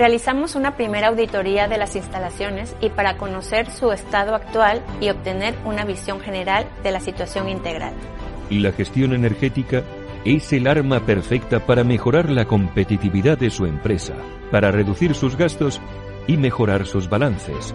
Realizamos una primera auditoría de las instalaciones y para conocer su estado actual y obtener una visión general de la situación integral. Y la gestión energética es el arma perfecta para mejorar la competitividad de su empresa, para reducir sus gastos y mejorar sus balances.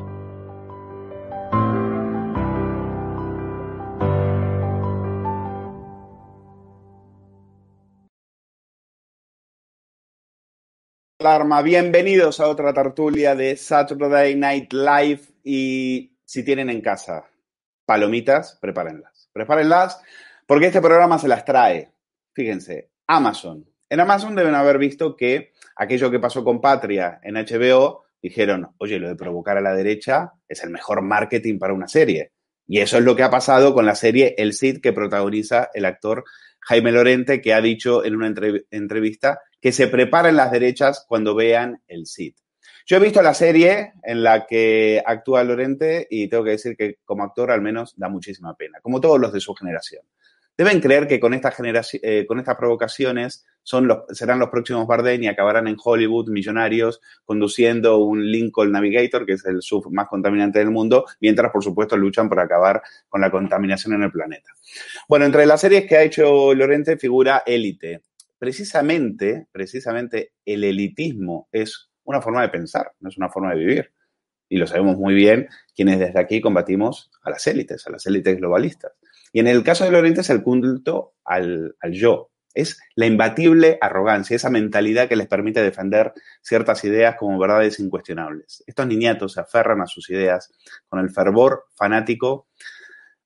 Alarma, bienvenidos a otra tertulia de Saturday Night Live y si tienen en casa palomitas, prepárenlas. Prepárenlas porque este programa se las trae. Fíjense, Amazon. En Amazon deben haber visto que aquello que pasó con Patria en HBO, dijeron, oye, lo de provocar a la derecha es el mejor marketing para una serie. Y eso es lo que ha pasado con la serie El Cid que protagoniza el actor Jaime Lorente, que ha dicho en una entrevista que se preparen las derechas cuando vean el SID. Yo he visto la serie en la que actúa Lorente y tengo que decir que como actor al menos da muchísima pena, como todos los de su generación. Deben creer que con, esta eh, con estas provocaciones son los, serán los próximos Bardem y acabarán en Hollywood millonarios conduciendo un Lincoln Navigator, que es el sub más contaminante del mundo, mientras, por supuesto, luchan por acabar con la contaminación en el planeta. Bueno, entre las series que ha hecho Lorente figura Élite, precisamente, precisamente el elitismo es una forma de pensar, no es una forma de vivir. Y lo sabemos muy bien quienes desde aquí combatimos a las élites, a las élites globalistas. Y en el caso de Lorente es el culto al, al yo, es la imbatible arrogancia, esa mentalidad que les permite defender ciertas ideas como verdades incuestionables. Estos niñatos se aferran a sus ideas con el fervor fanático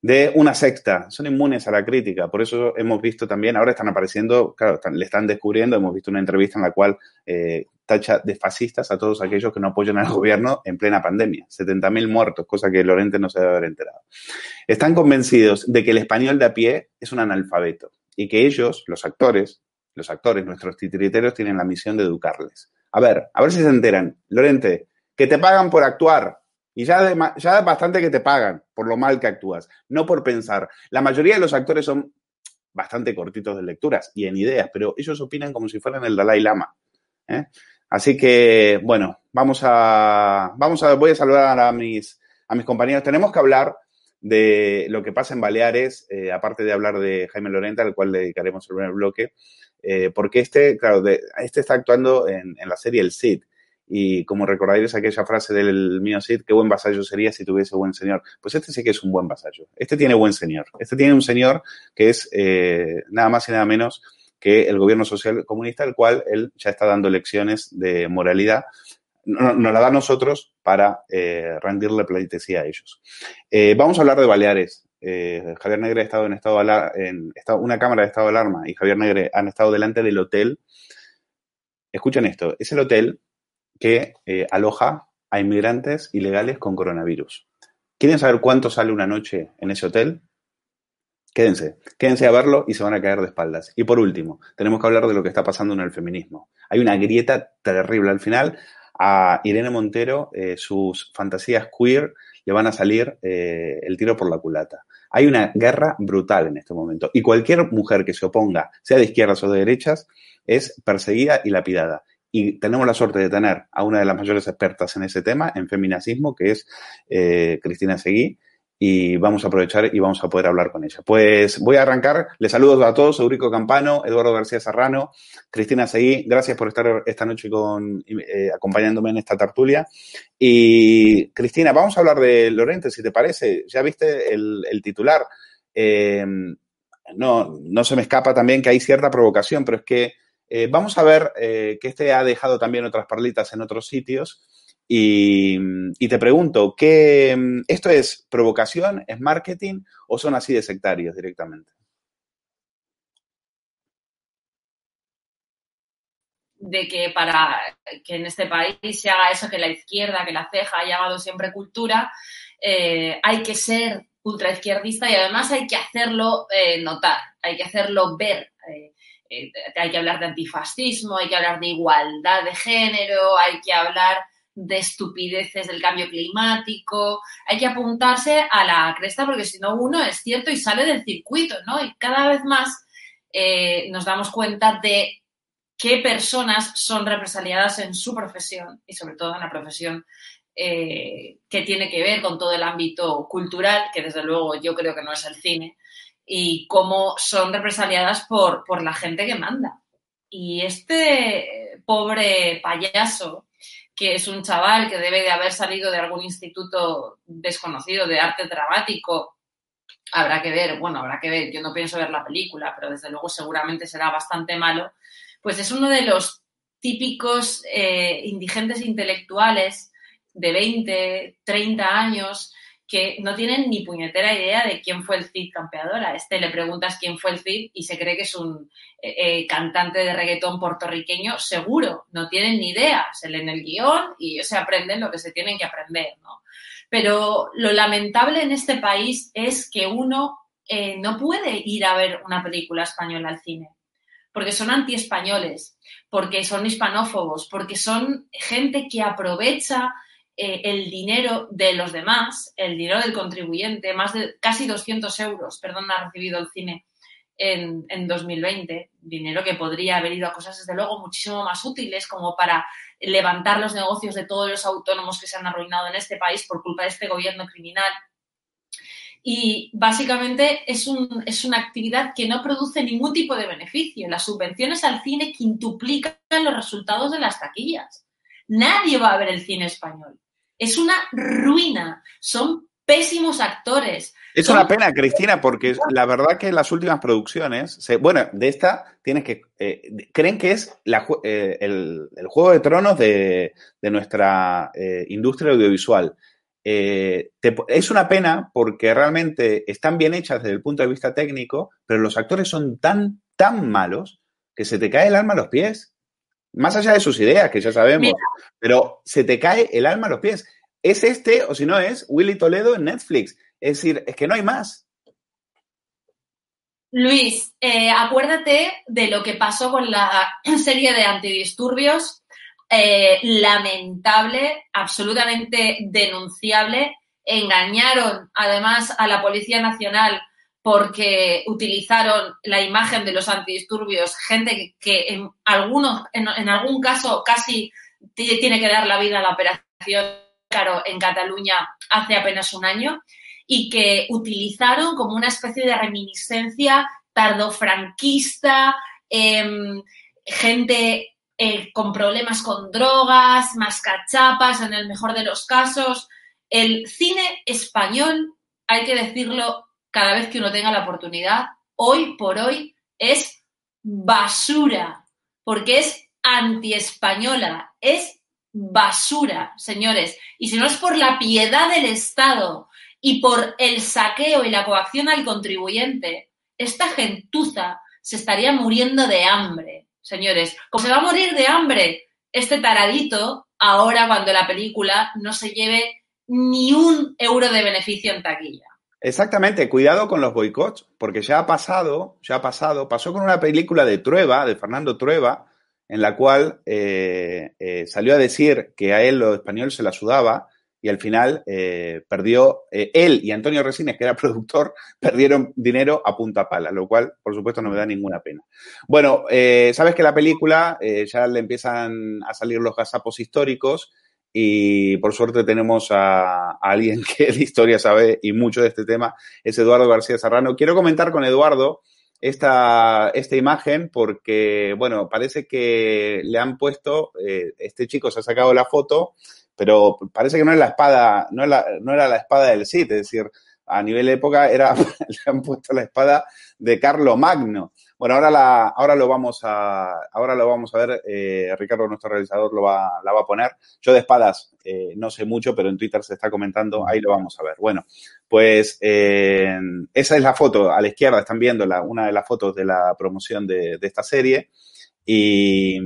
de una secta. Son inmunes a la crítica. Por eso hemos visto también, ahora están apareciendo, claro, le están descubriendo, hemos visto una entrevista en la cual eh, tacha de fascistas a todos aquellos que no apoyan al gobierno en plena pandemia. 70.000 muertos, cosa que Lorente no se debe haber enterado. Están convencidos de que el español de a pie es un analfabeto y que ellos, los actores, los actores, nuestros titiriteros, tienen la misión de educarles. A ver, a ver si se enteran. Lorente, que te pagan por actuar. Y ya, ya es bastante que te pagan por lo mal que actúas, no por pensar. La mayoría de los actores son bastante cortitos de lecturas y en ideas, pero ellos opinan como si fueran el Dalai Lama. ¿eh? Así que, bueno, vamos a, vamos a, voy a saludar a mis, a mis compañeros. Tenemos que hablar de lo que pasa en Baleares, eh, aparte de hablar de Jaime Lorenta, al cual dedicaremos el primer bloque, eh, porque este, claro, este está actuando en, en la serie El Cid. Y como recordaréis aquella frase del mío Cid, qué buen vasallo sería si tuviese buen señor. Pues este sí que es un buen vasallo. Este tiene buen señor. Este tiene un señor que es eh, nada más y nada menos que el gobierno social comunista, el cual él ya está dando lecciones de moralidad. Nos la da a nosotros para eh, rendirle pleitesía a ellos. Eh, vamos a hablar de Baleares. Javier Negre ha estado en estado en una cámara de estado de alarma y Javier Negre han estado delante del hotel. Escuchen esto, es el hotel que eh, aloja a inmigrantes ilegales con coronavirus. ¿Quieren saber cuánto sale una noche en ese hotel? Quédense, quédense a verlo y se van a caer de espaldas. Y por último, tenemos que hablar de lo que está pasando en el feminismo. Hay una grieta terrible. Al final, a Irene Montero, eh, sus fantasías queer le van a salir eh, el tiro por la culata. Hay una guerra brutal en este momento. Y cualquier mujer que se oponga, sea de izquierdas o de derechas, es perseguida y lapidada. Y tenemos la suerte de tener a una de las mayores expertas en ese tema, en feminacismo, que es eh, Cristina Seguí, y vamos a aprovechar y vamos a poder hablar con ella. Pues voy a arrancar. Les saludo a todos, Eurico Campano, Eduardo García Serrano, Cristina Seguí. Gracias por estar esta noche con, eh, acompañándome en esta tertulia. Y Cristina, vamos a hablar de Lorente, si te parece. Ya viste el, titular. Eh, no, no se me escapa también que hay cierta provocación, pero es que eh, vamos a ver eh, que este ha dejado también otras parlitas en otros sitios. Y, te pregunto, ¿qué, ¿esto es provocación, es marketing o son así de sectarios directamente? de que para que en este país se haga eso que la izquierda, que la ceja ha llamado siempre cultura, eh, hay que ser ultraizquierdista y además hay que hacerlo notar, hay que hacerlo ver. Eh, hay que hablar de antifascismo, hay que hablar de igualdad de género, hay que hablar de estupideces del cambio climático, hay que apuntarse a la cresta porque si no uno es cierto y sale del circuito, ¿no? Y cada vez más eh, nos damos cuenta de qué personas son represaliadas en su profesión y sobre todo en la profesión eh, que tiene que ver con todo el ámbito cultural, que desde luego yo creo que no es el cine, y cómo son represaliadas por, por la gente que manda. Y este pobre payaso, que es un chaval que debe de haber salido de algún instituto desconocido de arte dramático, habrá que ver, bueno, habrá que ver, yo no pienso ver la película, pero desde luego seguramente será bastante malo, pues es uno de los típicos eh, indigentes intelectuales de 20, 30 años que no tienen ni puñetera idea de quién fue el Cid campeador. A este le preguntas quién fue el Cid y se cree que es un eh, eh, cantante de reggaetón puertorriqueño, seguro, no tienen ni idea. Se leen el guion y se aprenden lo que se tienen que aprender, ¿no? Pero lo lamentable en este país es que uno eh, no puede ir a ver una película española al cine, porque son antiespañoles, porque son hispanófobos, porque son gente que aprovecha eh, el dinero de los demás, el dinero del contribuyente, más de casi 200 euros, perdón, ha recibido el cine en, en 2020, dinero que podría haber ido a cosas, desde luego, muchísimo más útiles, como para levantar los negocios de todos los autónomos que se han arruinado en este país por culpa de este gobierno criminal. Y básicamente es, un, es una actividad que no produce ningún tipo de beneficio. Las subvenciones al cine quintuplican los resultados de las taquillas. Nadie va a ver el cine español. Es una ruina. Son pésimos actores. Es una pena, Cristina, porque la verdad que las últimas producciones, bueno, de esta tienes que, eh, creen que es eh, el, Juego de Tronos de, nuestra eh, industria audiovisual. es una pena porque realmente están bien hechas desde el punto de vista técnico, pero los actores son tan, tan malos que se te cae el alma a los pies. Más allá de sus ideas, que ya sabemos, pero se te cae el alma a los pies. ¿Es este o si no es Willy Toledo en Netflix? Es decir, es que no hay más. Luis, eh, acuérdate de lo que pasó con la serie de antidisturbios, eh, lamentable, absolutamente denunciable. Engañaron además a la Policía Nacional porque utilizaron la imagen de los antidisturbios, gente que, en algunos, en, algún caso casi tiene que dar la vida a la operación claro, en Cataluña hace apenas un año y que utilizaron como una especie de reminiscencia tardofranquista, em, gente eh, con problemas con drogas, más cachapas en el mejor de los casos. El cine español, hay que decirlo cada vez que uno tenga la oportunidad, hoy por hoy es basura, porque es antiespañola, es basura, señores. Y si no es por la piedad del Estado y por el saqueo y la coacción al contribuyente, esta gentuza se estaría muriendo de hambre, señores. Como se va a morir de hambre este taradito ahora cuando la película no se lleve ni un euro de beneficio en taquilla. Exactamente, cuidado con los boicots, porque ya ha pasado, ya ha pasado, pasó con una película de Trueba, de Fernando Trueba, en la cual eh, eh, salió a decir que a él lo español se la sudaba y al final eh, perdió, eh, él y Antonio Resines, que era productor, perdieron dinero a punta pala, lo cual, por supuesto, no me da ninguna pena. Bueno, sabes que la película ya le empiezan a salir los gazapos históricos y por suerte tenemos a, alguien que de historia sabe y mucho de este tema, es Eduardo García Serrano. Quiero comentar con Eduardo esta, esta imagen porque, bueno, parece que le han puesto, este chico se ha sacado la foto pero parece que no es la espada, no, no era la espada del Cid, es decir, a nivel de época era, le han puesto la espada de Carlo Magno. Bueno, ahora, la, ahora, lo, vamos a, ahora lo vamos a ver, eh, Ricardo, nuestro realizador, lo va, la va a poner. Yo de espadas eh, no sé mucho, pero en Twitter se está comentando, ahí lo vamos a ver. Bueno, pues esa es la foto, a la izquierda están viendo la, una de las fotos de la promoción de, de esta serie y,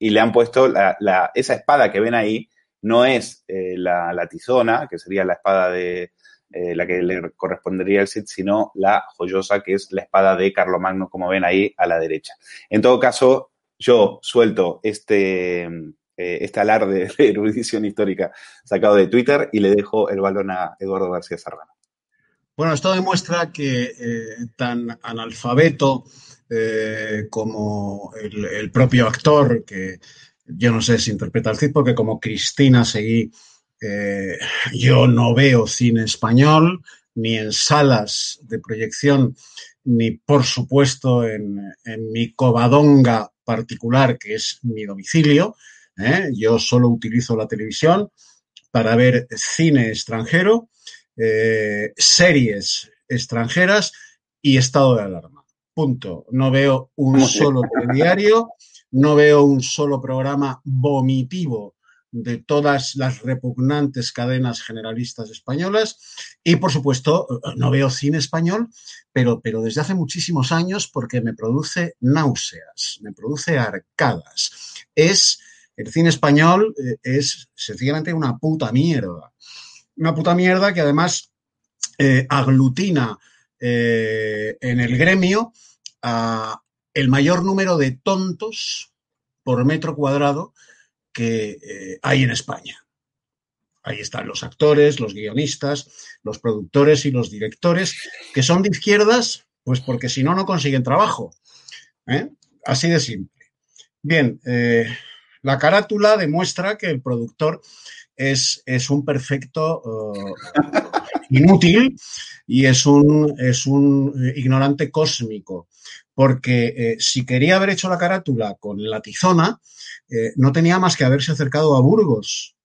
y, le han puesto la, la, esa espada que ven ahí, no es eh, la, la, tizona, que sería la espada de eh, la que le correspondería al Cid, sino la joyosa, que es la espada de Carlomagno, como ven ahí a la derecha. En todo caso, yo suelto este, eh, este alarde de erudición histórica sacado de Twitter y le dejo el balón a Eduardo García Serrano. Bueno, esto demuestra que eh, tan analfabeto eh, como el, el, propio actor que yo no sé si interpreta el Cid, porque como Cristina Seguí, eh, yo no veo cine español, ni en salas de proyección, ni por supuesto en, en mi covadonga particular, que es mi domicilio. ¿eh? Yo solo utilizo la televisión para ver cine extranjero, eh, series extranjeras y estado de alarma. Punto. No veo un solo telediario no veo un solo programa vomitivo de todas las repugnantes cadenas generalistas españolas y, por supuesto, no veo cine español, pero, pero desde hace muchísimos años porque me produce náuseas, me produce arcadas. Es, el cine español eh, es sencillamente una puta mierda. Una puta mierda que además eh, aglutina eh, en el gremio el mayor número de tontos por metro cuadrado que eh, hay en España. Ahí están los actores, los guionistas, los productores y los directores, que son de izquierdas, pues porque si no, no consiguen trabajo. ¿eh? Así de simple. Bien, eh, la carátula demuestra que el productor es, es un perfecto uh, inútil y es un, es un ignorante cósmico porque eh, si quería haber hecho la carátula con la tizona, eh, no tenía más que haberse acercado a Burgos,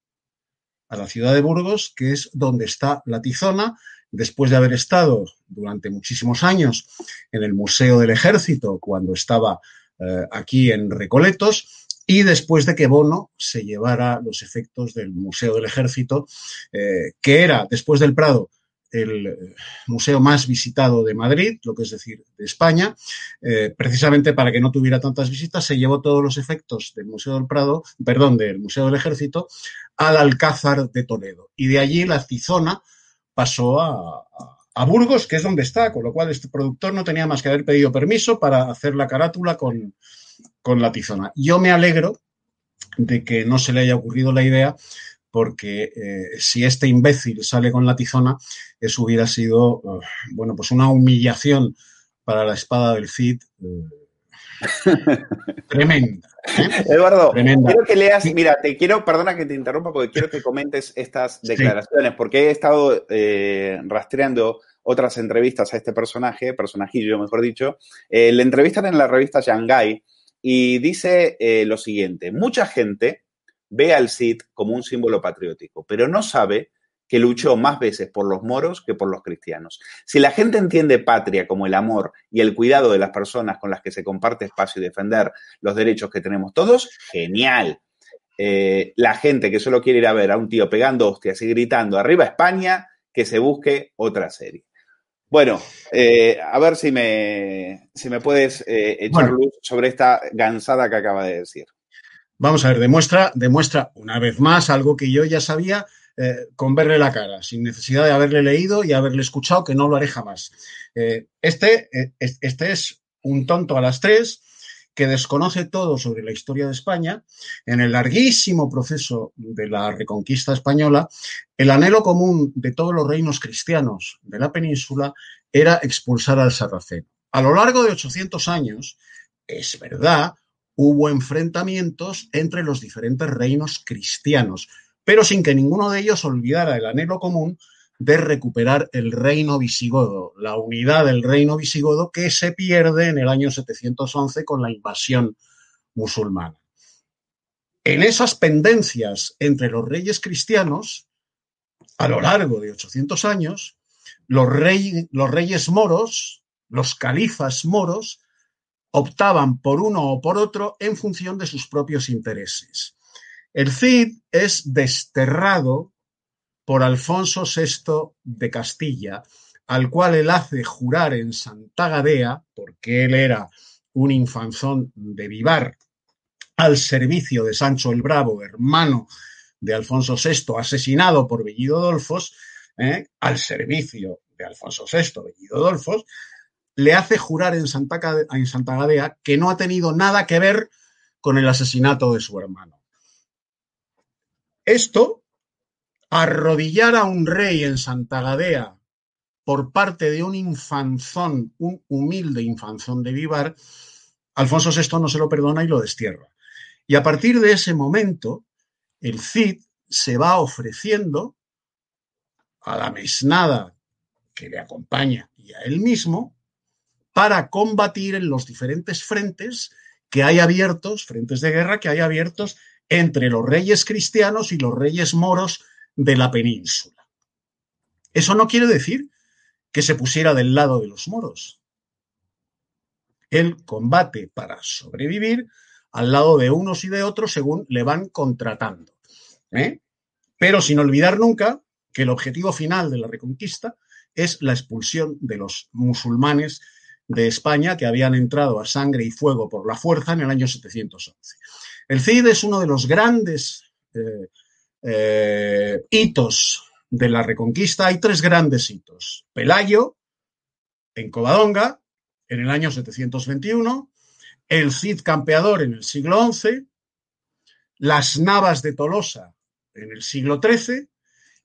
a la ciudad de Burgos, que es donde está la tizona, después de haber estado durante muchísimos años en el Museo del Ejército, cuando estaba eh, aquí en Recoletos, y después de que Bono se llevara los efectos del Museo del Ejército, que era, después del Prado, el eh, museo más visitado de Madrid, lo que es decir, de España. Eh, precisamente para que no tuviera tantas visitas, se llevó todos los efectos del Museo del Prado, perdón, del Museo del Ejército, al Alcázar de Toledo. Y de allí la Tizona pasó a, a Burgos, que es donde está, con lo cual este productor no tenía más que haber pedido permiso para hacer la carátula con, con la Tizona. Yo me alegro de que no se le haya ocurrido la idea porque eh, si este imbécil sale con la tizona, eso hubiera sido, uh, bueno, pues una humillación para la espada del Cid uh, tremenda. ¿eh? Eduardo, tremenda. quiero que leas, mira, te quiero, perdona que te interrumpa, porque quiero que comentes estas declaraciones, sí. porque he estado eh, rastreando otras entrevistas a este personaje, personajillo, mejor dicho. Eh, le entrevistan en la revista Shanghai y dice eh, lo siguiente, mucha gente ve al Cid como un símbolo patriótico, pero no sabe que luchó más veces por los moros que por los cristianos. Si la gente entiende patria como el amor y el cuidado de las personas con las que se comparte espacio y defender los derechos que tenemos todos, genial. Eh, la gente que solo quiere ir a ver a un tío pegando hostias y gritando arriba España, que se busque otra serie. Bueno, eh, a ver si me, si me puedes eh, echar bueno. luz sobre esta gansada que acaba de decir. Vamos a ver, demuestra, demuestra una vez más algo que yo ya sabía eh, con verle la cara, sin necesidad de haberle leído y haberle escuchado, que no lo haré jamás. Eh, este, eh, este es un tonto a las tres que desconoce todo sobre la historia de España, en el larguísimo proceso de la reconquista española, el anhelo común de todos los reinos cristianos de la península era expulsar al sarraceno. A lo largo de 800 años, es verdad, hubo enfrentamientos entre los diferentes reinos cristianos, pero sin que ninguno de ellos olvidara el anhelo común de recuperar el reino visigodo, la unidad del reino visigodo que se pierde en el año 711 con la invasión musulmana. En esas pendencias entre los reyes cristianos, a lo largo de 800 años, los, rey, los reyes moros, los califas moros, optaban por uno o por otro en función de sus propios intereses. El Cid es desterrado por Alfonso VI de Castilla, al cual él hace jurar en Santa Gadea, porque él era un infanzón de Vivar, al servicio de Sancho el Bravo, hermano de Alfonso VI, asesinado por Bellido Dolfos, ¿eh? al servicio de Alfonso VI, Bellido Dolfos, le hace jurar en Santa, Gadea que no ha tenido nada que ver con el asesinato de su hermano. Esto arrodillar a un rey en Santa Gadea por parte de un infanzón, un humilde infanzón de Vivar, Alfonso VI no se lo perdona y lo destierra. Y a partir de ese momento, el Cid se va ofreciendo a la mesnada que le acompaña y a él mismo para combatir en los diferentes frentes que hay abiertos, frentes de guerra que hay abiertos entre los reyes cristianos y los reyes moros de la península. Eso no quiere decir que se pusiera del lado de los moros. Él combate para sobrevivir al lado de unos y de otros según le van contratando. ¿eh? Pero sin olvidar nunca que el objetivo final de la reconquista es la expulsión de los musulmanes de España que habían entrado a sangre y fuego por la fuerza en el año 711. El Cid es uno de los grandes eh, eh, hitos de la Reconquista, hay tres grandes hitos. Pelayo, en Covadonga, en el año 721, el Cid campeador en el siglo XI, las Navas de Tolosa en el siglo XIII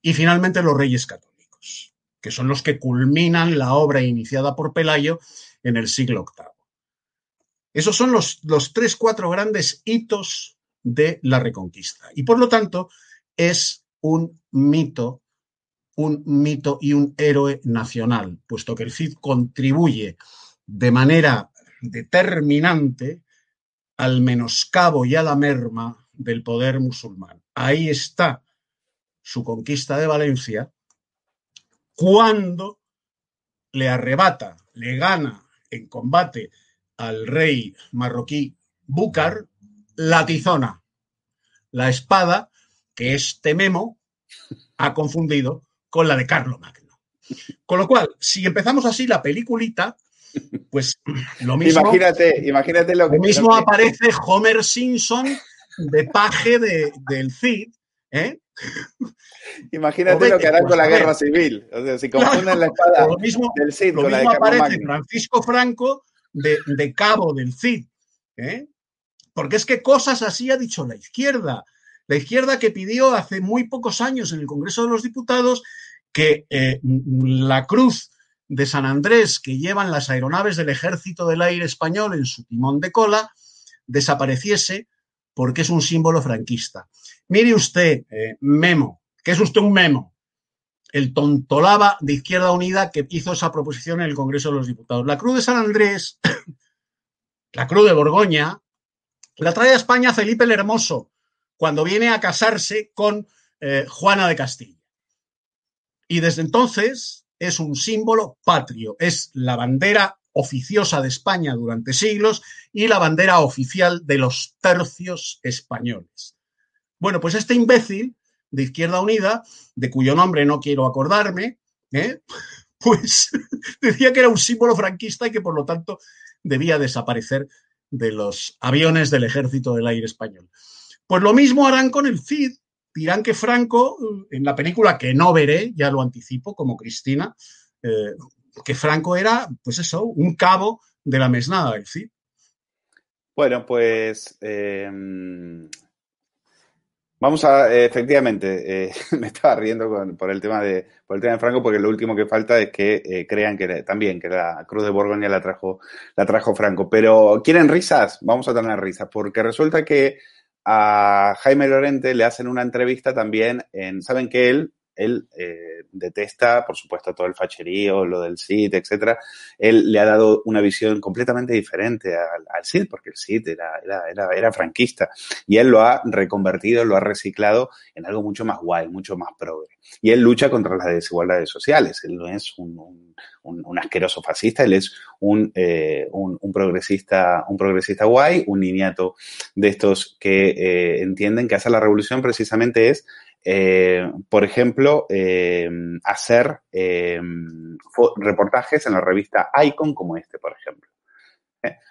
y finalmente los Reyes Católicos, que son los que culminan la obra iniciada por Pelayo en el siglo VIII. Esos son los, los tres, cuatro grandes hitos de la Reconquista. Y por lo tanto, es un mito, un mito y un héroe nacional, puesto que el Cid contribuye de manera determinante al menoscabo y a la merma del poder musulmán. Ahí está su conquista de Valencia cuando le arrebata, le gana en combate al rey marroquí Búcar la tizona, la espada que este memo ha confundido con la de Carlo Magno. Con lo cual, si empezamos así la peliculita, pues lo mismo. Imagínate, imagínate lo que. Lo mismo aparece Homer Simpson de paje de, del Cid, ¿eh? Imagínate lo que harán con la guerra civil. O sea, si confunden la espada Lo mismo, del Cid lo con la de mismo aparece. Francisco Franco de, de cabo del Cid. ¿eh? Porque es que cosas así ha dicho la izquierda. La izquierda que pidió hace muy pocos años en el Congreso de los Diputados que eh, la cruz de San Andrés que llevan las aeronaves del Ejército del Aire Español en su timón de cola desapareciese porque es un símbolo franquista. Mire usted, eh, Memo, que es usted un memo, el tontolaba de Izquierda Unida que hizo esa proposición en el Congreso de los Diputados. La Cruz de San Andrés, la Cruz de Borgoña, la trae a España Felipe el Hermoso cuando viene a casarse con eh, Juana de Castilla. Y desde entonces es un símbolo patrio, es la bandera oficiosa de España durante siglos y la bandera oficial de los tercios españoles. Bueno, pues este imbécil de Izquierda Unida, de cuyo nombre no quiero acordarme, ¿eh? pues decía que era un símbolo franquista y que por lo tanto debía desaparecer de los aviones del ejército del aire español. Pues lo mismo harán con el CID. Dirán que Franco, en la película que no veré, ya lo anticipo, como Cristina, eh, que Franco era, pues eso, un cabo de la mesnada del CID. Bueno, pues eh, vamos a, eh, efectivamente, eh, me estaba riendo con, por el tema de por el tema de Franco porque lo último que falta es que eh, crean que también que la Cruz de Borgoña la trajo la trajo Franco. Pero quieren risas, vamos a tener risas porque resulta que a Jaime Lorente le hacen una entrevista también en, saben que él él eh, detesta, por supuesto, todo el facherío, lo del CID, etcétera. Él le ha dado una visión completamente diferente al, al CID, porque el CID era, era, era, franquista. Y él lo ha reconvertido, lo ha reciclado en algo mucho más guay, mucho más progre. Y él lucha contra las desigualdades sociales. Él no es un, un, un, un asqueroso fascista, él es un, eh, un, progresista, un progresista guay, un niñato de estos que eh, entienden que hacer la revolución precisamente es eh, por ejemplo, eh, hacer eh, reportajes en la revista Icon como este, por ejemplo.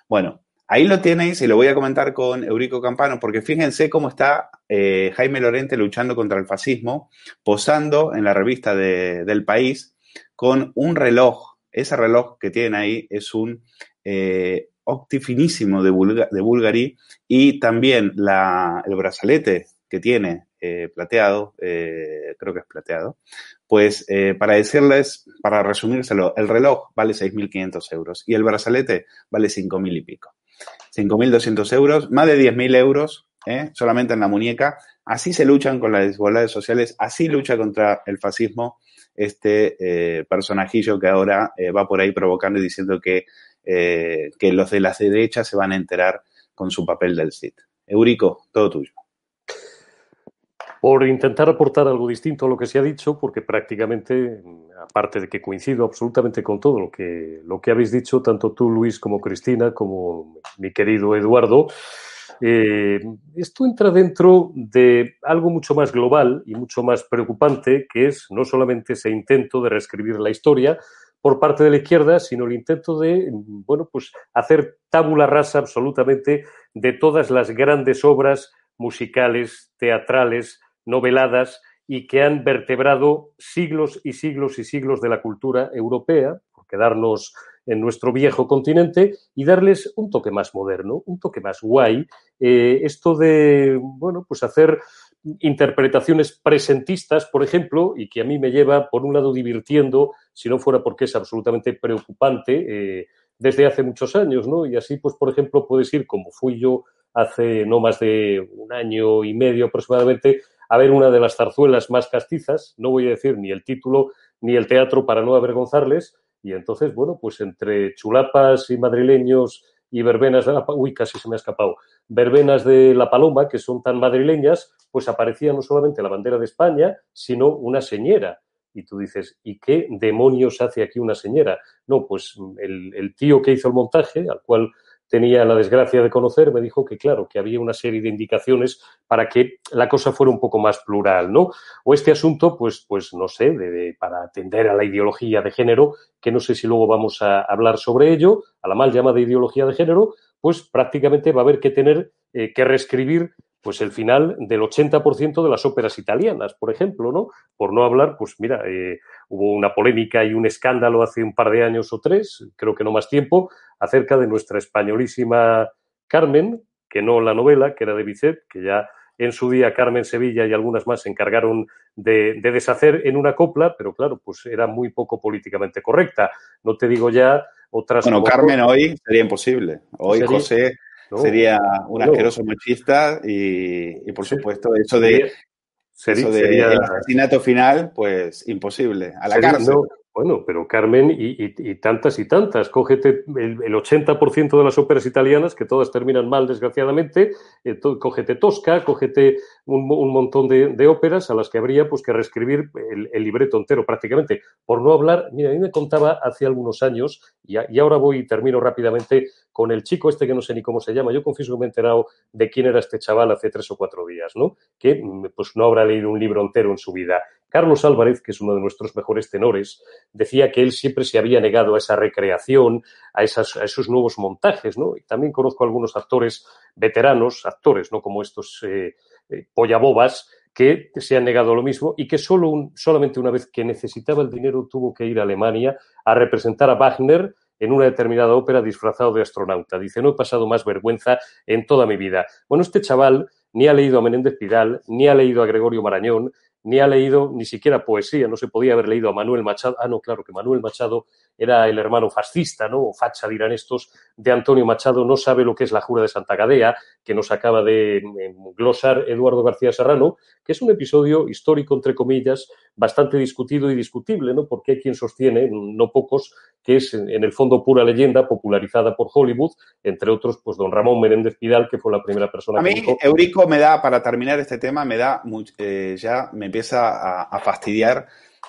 Bueno, ahí lo tenéis y lo voy a comentar con Eurico Campano, porque fíjense cómo está Jaime Lorente luchando contra el fascismo, posando en la revista de, del país con un reloj. Ese reloj que tienen ahí es un octifinísimo de, de Bulgari y también la, el brazalete que tiene eh, plateado, eh, creo que es plateado, pues eh, para decirles, para resumírselo, el reloj vale 6.500 euros y el brazalete vale 5.000 y pico. 5.200 euros, más de 10.000 euros solamente en la muñeca. Así se luchan con las desigualdades sociales, así lucha contra el fascismo este personajillo que ahora va por ahí provocando y diciendo que, que los de la derecha se van a enterar con su papel del CID. Eurico, todo tuyo por intentar aportar algo distinto a lo que se ha dicho, porque prácticamente, aparte de que coincido absolutamente con todo lo que, lo que habéis dicho, tanto tú, Luis, como Cristina, como mi querido Eduardo, eh, esto entra dentro de algo mucho más global y mucho más preocupante, que es no solamente ese intento de reescribir la historia por parte de la izquierda, sino el intento de, bueno, pues hacer tabula rasa absolutamente de todas las grandes obras musicales, teatrales, noveladas y que han vertebrado siglos y siglos y siglos de la cultura europea, por quedarnos en nuestro viejo continente, y darles un toque más moderno, un toque más guay. Eh, esto de, bueno, pues hacer interpretaciones presentistas, por ejemplo, y que a mí me lleva, por un lado, divirtiendo, si no fuera porque es absolutamente preocupante, eh, desde hace muchos años, ¿no? Y así, pues, por ejemplo, puedes ir, como fui yo hace no más de un año y medio aproximadamente, a ver una de las zarzuelas más castizas, no voy a decir ni el título ni el teatro para no avergonzarles, y entonces, bueno, pues entre chulapas y madrileños y verbenas de la uy, casi se me ha escapado, verbenas de la Paloma, que son tan madrileñas, pues aparecía no solamente la bandera de España, sino una señera. Y tú dices, ¿y qué demonios hace aquí una señera? No, pues el, el tío que hizo el montaje, al cual tenía la desgracia de conocer, me dijo que, claro, que había una serie de indicaciones para que la cosa fuera un poco más plural, ¿no? O este asunto, pues, pues no sé, de, para atender a la ideología de género, que no sé si luego vamos a hablar sobre ello, a la mal llamada ideología de género, pues prácticamente va a haber que tener eh, que reescribir pues el final del 80% de las óperas italianas, por ejemplo, ¿no? Por no hablar, pues mira, eh, hubo una polémica y un escándalo hace un par de años o tres, creo que no más tiempo, acerca de nuestra españolísima Carmen, que no la novela, que era de Bizet, que ya en su día Carmen Sevilla y algunas más se encargaron de, deshacer en una copla, pero claro, pues era muy poco políticamente correcta. No te digo ya otras... Bueno, Carmen hoy sería imposible. Hoy José sería un asqueroso machista y, por supuesto, eso de, sería, el asesinato final, pues imposible. A la cárcel. Bueno, pero Carmen y, tantas y tantas. Cógete el, 80% de las óperas italianas, que todas terminan mal, desgraciadamente. Eh, cógete Tosca, cógete un, montón de, óperas a las que habría pues, que reescribir el, libreto entero prácticamente. Por no hablar, mira, a mí me contaba hace algunos años, y, y ahora voy y termino rápidamente con el chico este que no sé ni cómo se llama. Yo confieso que me he enterado de quién era este chaval hace tres o cuatro días, ¿no? Que mm, pues no habrá leído un libro entero en su vida. Carlos Álvarez, que es uno de nuestros mejores tenores, decía que él siempre se había negado a esa recreación, a, esas, a esos nuevos montajes, ¿no? Y también conozco a algunos actores veteranos, actores, no como estos eh, eh, pollabobas, que se han negado a lo mismo y que solo un, solamente una vez que necesitaba el dinero tuvo que ir a Alemania a representar a Wagner en una determinada ópera disfrazado de astronauta. Dice, no he pasado más vergüenza en toda mi vida. Bueno, este chaval ni ha leído a Menéndez Pidal, ni ha leído a Gregorio Marañón, ni ha leído ni siquiera poesía, no se podía haber leído a Manuel Machado. Ah, no, claro que Manuel Machado era el hermano fascista, ¿no? O facha, dirán estos, de Antonio Machado, no sabe lo que es la Jura de Santa Gadea, que nos acaba de glosar Eduardo García Serrano, que es un episodio histórico, entre comillas, bastante discutido y discutible, ¿no? Porque hay quien sostiene, no pocos, que es en el fondo pura leyenda popularizada por Hollywood, entre otros, pues don Ramón Menéndez Pidal, que fue la primera persona a que mí, Eurico me da, para terminar este tema, me da, eh, ya me empieza a, fastidiar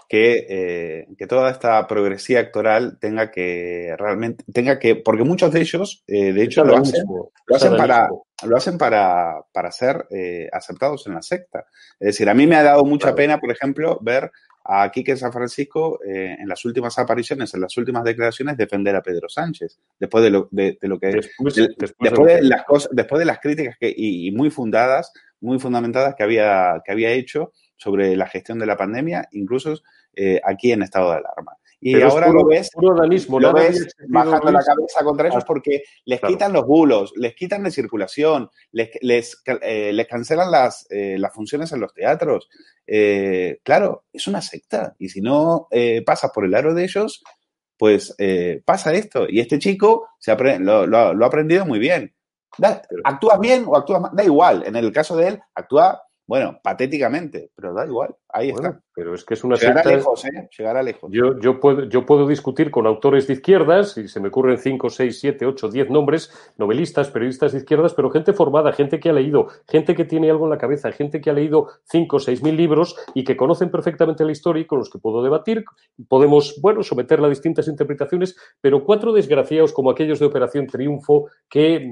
que, eh, que, toda esta progresía actoral tenga que realmente, tenga que, porque muchos de ellos, eh, de hecho, lo hacen, lo hacen para, lo hacen para, para ser aceptados en la secta. Es decir, a mí me ha dado mucha pena, por ejemplo, ver a Quique San Francisco eh, en las últimas apariciones, en las últimas declaraciones, defender a Pedro Sánchez, después de lo, de, lo que después, después, de, las cosas, después de las críticas que, y, muy fundadas, muy fundamentadas que había, que había hecho sobre la gestión de la pandemia, incluso eh, aquí en estado de alarma. Y ahora lo ves, lo ves bajando la cabeza contra ellos porque les quitan los bulos, les quitan de circulación, les, les, eh, les cancelan las, eh, las funciones en los teatros. Eh, claro, es una secta. Y si no pasas por el aro de ellos, pues pasa esto. Y este chico se lo, lo, ha aprendido muy bien. actúas bien o actúas mal, da igual. En el caso de él, actúa, bueno, patéticamente, pero da igual. Ahí está. Pero es que es una Llegará lejos, ¿eh? Llegará lejos. Yo, yo, puedo, yo puedo discutir con autores de izquierdas, y se me ocurren 5, 6, 7, 8, 10 nombres, novelistas, periodistas de izquierdas, pero gente formada, gente que ha leído, gente que tiene algo en la cabeza, gente que ha leído 5 o 6 mil libros y que conocen perfectamente la historia y con los que puedo debatir. Podemos, bueno, someterla a distintas interpretaciones, pero cuatro desgraciados como aquellos de Operación Triunfo, que,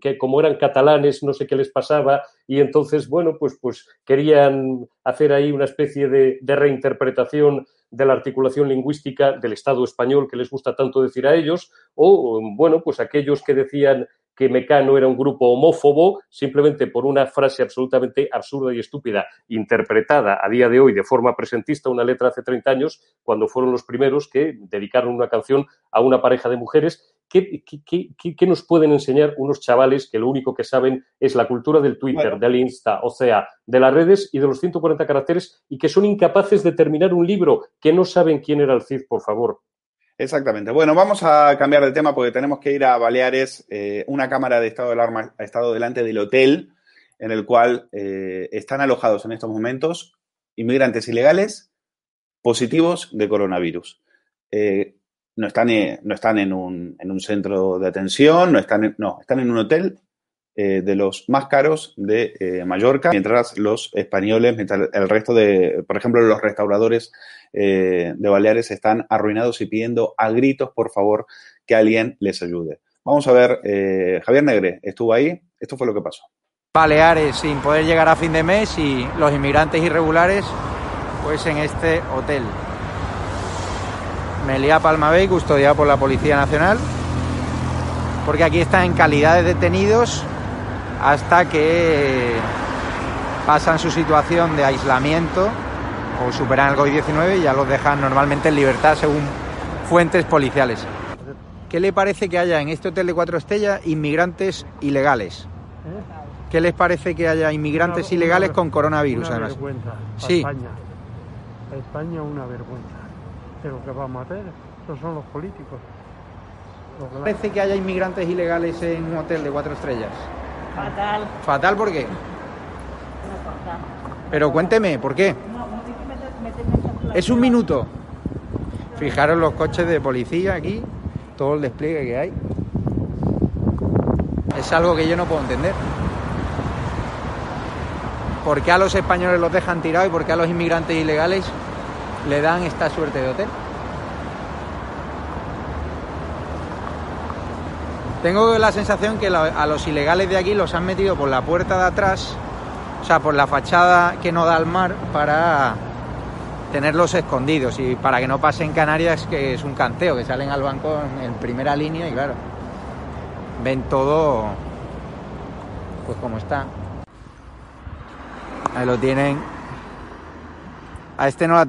que como eran catalanes, no sé qué les pasaba, y entonces, bueno, pues, pues querían hacer ahí una especie de, reinterpretación de la articulación lingüística del Estado español que les gusta tanto decir a ellos, o, bueno, pues aquellos que decían que Mecano era un grupo homófobo simplemente por una frase absolutamente absurda y estúpida, interpretada a día de hoy de forma presentista, una letra hace 30 años, cuando fueron los primeros que dedicaron una canción a una pareja de mujeres ¿Qué, nos pueden enseñar unos chavales que lo único que saben es la cultura del Twitter, del Insta, o sea, de las redes y de los 140 caracteres y que son incapaces de terminar un libro, que no saben quién era el Cid, por favor? Exactamente. Bueno, vamos a cambiar de tema porque tenemos que ir a Baleares. Eh, una cámara de estado de alarma ha estado delante del hotel en el cual eh, están alojados en estos momentos inmigrantes ilegales positivos de coronavirus. Eh, no están, no están en, un, en, un, centro de atención, no están en, no, están en un hotel eh, de los más caros de eh, Mallorca, mientras los españoles, mientras el resto de, por ejemplo, los restauradores eh, de Baleares están arruinados y pidiendo a gritos, por favor, que alguien les ayude. Vamos a ver, Javier Negre estuvo ahí, esto fue lo que pasó. Baleares sin poder llegar a fin de mes y los inmigrantes irregulares pues en este hotel. Meliá Palma Bay, custodiado por la Policía Nacional, porque aquí están en calidad de detenidos hasta que pasan su situación de aislamiento o superan el COVID-19 y ya los dejan normalmente en libertad según fuentes policiales. ¿Qué le parece que haya en este hotel de cuatro estrellas inmigrantes ilegales? ¿Qué les parece que haya inmigrantes Una- ilegales una- con coronavirus Una además? vergüenza. Sí. España. España una vergüenza. Pero ¿qué vamos a hacer? Esos son los políticos. Los que ¿Parece que haya inmigrantes ilegales en un hotel de cuatro estrellas? Fatal. ¿Fatal por qué? No, fatal. Pero cuénteme, ¿por qué? No, que Es un minuto. Fijaros los coches de policía aquí, todo el despliegue que hay. Es algo que yo no puedo entender. ¿Por qué a los españoles los dejan tirados y por qué a los inmigrantes ilegales le dan esta suerte de hotel? Tengo la sensación que a los ilegales de aquí los han metido por la puerta de atrás, o sea, por la fachada que no da al mar, para tenerlos escondidos y para que no pasen Canarias, que es un canteo, que salen al banco en, en primera línea y claro, ven todo pues como está. Ahí lo tienen. A este no la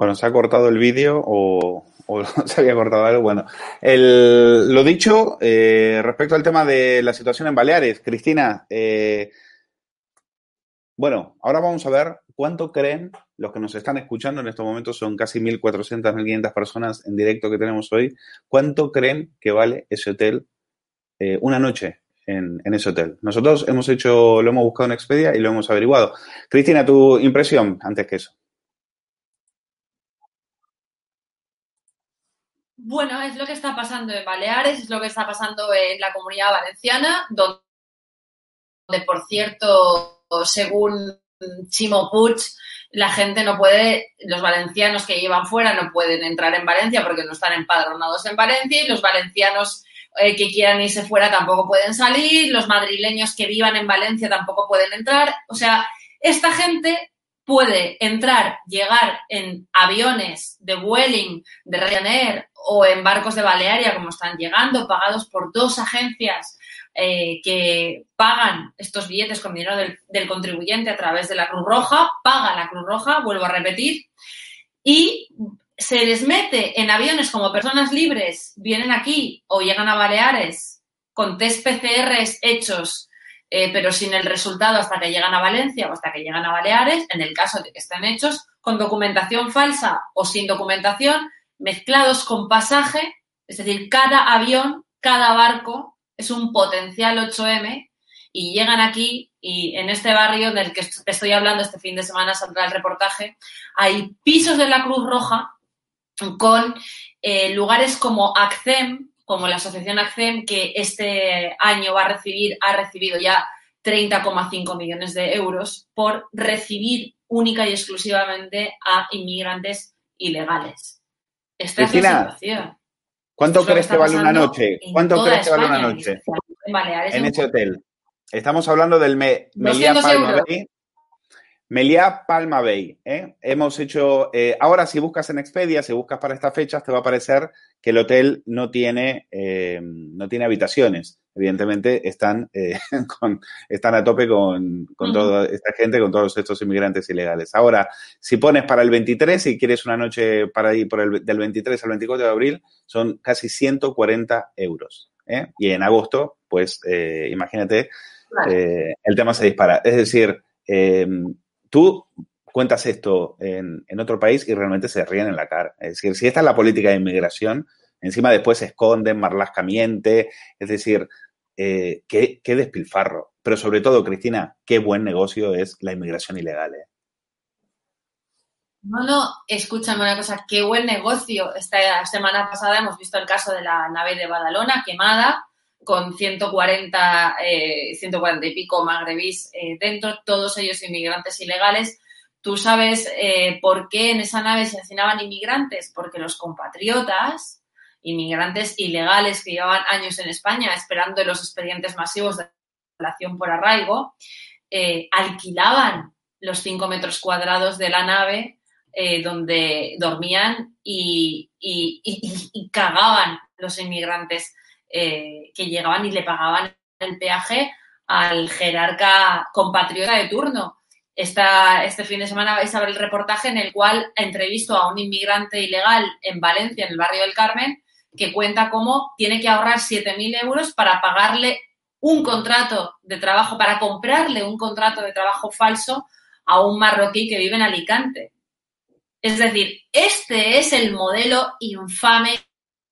Bueno, se ha cortado el vídeo o, se había cortado algo. Bueno, el- lo dicho, eh, respecto al tema de la situación en Baleares, Cristina, eh, bueno, ahora vamos a ver cuánto creen los que nos están escuchando en estos momentos, son casi 1.400, 1.500 personas en directo que tenemos hoy, cuánto creen que vale ese hotel eh, una noche en, en ese hotel. Nosotros hemos hecho, lo hemos buscado en Expedia y lo hemos averiguado. Cristina, tu impresión antes que eso. Bueno, es lo que está pasando en Baleares, es lo que está pasando en la comunidad valenciana, donde, por cierto, según Chimo Puig, la gente no puede, los valencianos que llevan fuera no pueden entrar en Valencia porque no están empadronados en Valencia y los valencianos eh, que quieran irse fuera tampoco pueden salir, los madrileños que vivan en Valencia tampoco pueden entrar. O sea, esta gente puede entrar, llegar en aviones de Vueling, de Ryanair o en barcos de Balearia, como están llegando, pagados por dos agencias eh, que pagan estos billetes con dinero del, contribuyente a través de la Cruz Roja, paga la Cruz Roja, vuelvo a repetir, y se les mete en aviones como personas libres, vienen aquí o llegan a Baleares con test PCRs hechos eh, pero sin el resultado hasta que llegan a Valencia o hasta que llegan a Baleares, en el caso de que estén hechos con documentación falsa o sin documentación, mezclados con pasaje, es decir, cada avión, cada barco es un potencial 8M y llegan aquí y en este barrio del que te estoy hablando este fin de semana saldrá el reportaje, hay pisos de la Cruz Roja con eh, lugares como ACCEM, como la asociación ACCEM, que este año va a recibir, ha recibido ya 30,5 millones de euros por recibir única y exclusivamente a inmigrantes ilegales. Esta Cristina, es la situación. ¿Cuánto crees que vale una noche? ¿Cuánto crees que vale una noche En, Baleares, en en ese hotel? Estamos hablando del Me Meliá 200 Palma euros. Bay. Meliá Palma Bay. ¿eh? Hemos hecho. eh, ahora, si buscas en Expedia, si buscas para estas fechas, te va a aparecer que el hotel no tiene, eh, no tiene habitaciones. Evidentemente, están, eh, con, están a tope con, con Ujú. toda esta gente, con todos estos inmigrantes ilegales. Ahora, si pones para el 23, si quieres una noche para ir por el, del 23 al 24 de abril, son casi 140 euros. ¿eh? Y en agosto, pues imagínate, el tema se dispara. Es decir, tú cuentas esto en, en, otro país y realmente se ríen en la cara. Es decir, si esta es la política de inmigración, encima después se esconden, Marlaska miente, es decir, eh, qué, qué, despilfarro. Pero sobre todo, Cristina, qué buen negocio es la inmigración ilegal. ¿eh? No, no, escúchame una cosa, qué buen negocio. Esta semana pasada hemos visto el caso de la nave de Badalona quemada con 140, eh, 140 y pico magrebís eh, dentro, todos ellos inmigrantes ilegales. ¿Tú sabes eh, por qué en esa nave se hacinaban inmigrantes? Porque los compatriotas inmigrantes ilegales que llevaban años en España esperando los expedientes masivos de relación por arraigo, eh, alquilaban los cinco metros cuadrados de la nave eh, donde dormían y, y, cagaban los inmigrantes que llegaban y le pagaban el peaje al jerarca compatriota de turno. Esta, este fin de semana vais a ver el reportaje en el cual entrevisto a un inmigrante ilegal en Valencia, en el barrio del Carmen, que cuenta cómo tiene que ahorrar 7.000 euros para pagarle un contrato de trabajo, para comprarle un contrato de trabajo falso a un marroquí que vive en Alicante. Es decir, este es el modelo infame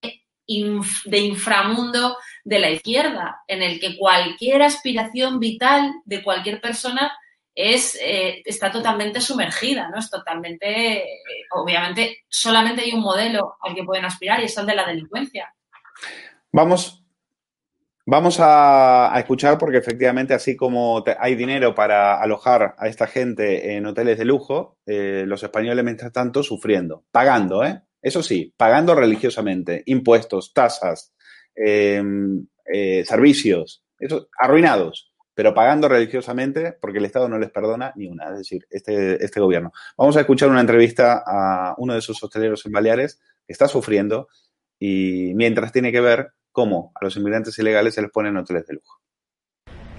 de inframundo de la izquierda, en el que cualquier aspiración vital de cualquier persona es, eh, está totalmente sumergida, ¿no? Es totalmente, eh, obviamente, solamente hay un modelo al que pueden aspirar y es el de la delincuencia. Vamos, vamos a, a escuchar porque efectivamente así como hay dinero para alojar a esta gente en hoteles de lujo, eh, los españoles mientras tanto sufriendo, pagando, ¿eh? Eso sí, pagando religiosamente, impuestos, tasas, servicios, eso, arruinados, pero pagando religiosamente porque el Estado no les perdona ni una, es decir, este, este gobierno. Vamos a escuchar una entrevista a uno de sus hosteleros en Baleares que está sufriendo y mientras tiene que ver cómo a los inmigrantes ilegales se les ponen hoteles de lujo.